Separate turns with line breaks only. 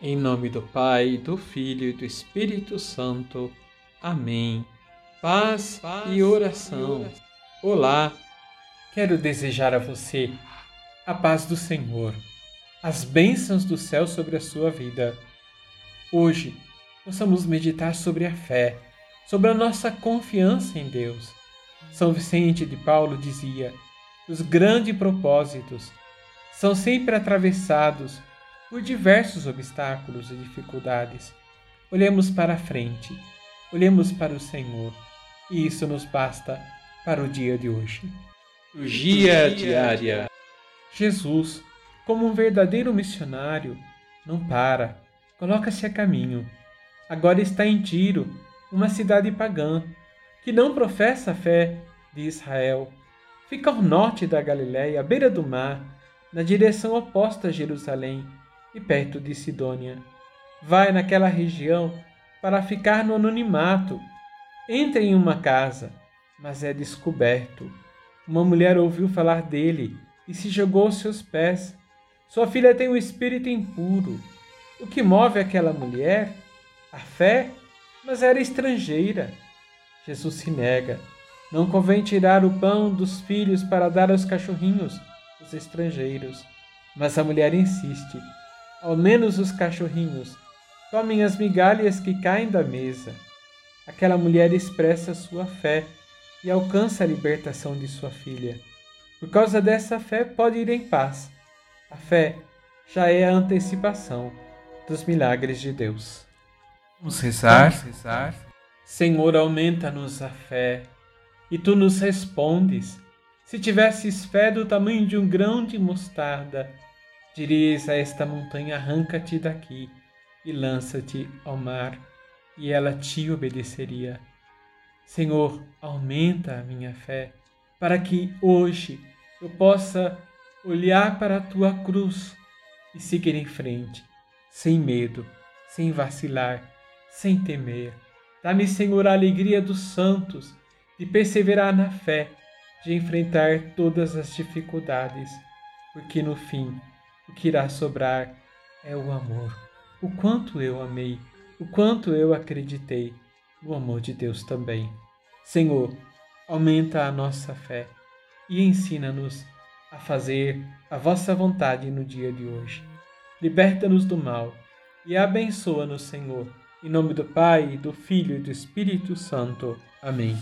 Em nome do Pai, do Filho e do Espírito Santo. Amém. Paz, Paz e, oração. e oração. Olá, quero desejar a você a paz do Senhor, as bênçãos do céu sobre a sua vida. Hoje, possamos meditar sobre a fé, sobre a nossa confiança em Deus. São Vicente de Paulo dizia: os grandes propósitos são sempre atravessados por diversos obstáculos e dificuldades. Olhemos para a frente, olhemos para o Senhor, e isso nos basta para o dia de hoje.
Dia diária.
Jesus, como um verdadeiro missionário, não para, coloca-se a caminho. Agora está em Tiro, uma cidade pagã, que não professa a fé de Israel. Fica ao norte da Galiléia, à beira do mar, na direção oposta a Jerusalém e perto de Sidônia. Vai naquela região para ficar no anonimato. Entra em uma casa, mas é descoberto. Uma mulher ouviu falar dele e se jogou aos seus pés. Sua filha tem um espírito impuro. O que move aquela mulher? A fé? Mas era estrangeira. Jesus se nega. Não convém tirar o pão dos filhos para dar aos cachorrinhos, os estrangeiros. Mas a mulher insiste. Ao menos os cachorrinhos comem as migalhas que caem da mesa. Aquela mulher expressa sua fé e alcança a libertação de sua filha. Por causa dessa fé, pode ir em paz. A fé já é a antecipação dos milagres de Deus.
Vamos rezar, Vamos rezar.
Senhor, aumenta-nos a fé. E tu nos respondes. Se tivesses fé do tamanho de um grão de mostarda, Dirias a esta montanha: arranca-te daqui e lança-te ao mar, e ela te obedeceria. Senhor, aumenta a minha fé, para que hoje eu possa olhar para a tua cruz e seguir em frente, sem medo, sem vacilar, sem temer. Dá-me, Senhor, a alegria dos santos de perseverar na fé, de enfrentar todas as dificuldades, porque no fim o que irá sobrar é o amor. O quanto eu amei, o quanto eu acreditei no amor de Deus também. Senhor, aumenta a nossa fé e ensina-nos a fazer a vossa vontade no dia de hoje. Liberta-nos do mal e abençoa-nos, Senhor. Em nome do Pai, do Filho e do Espírito Santo. Amém.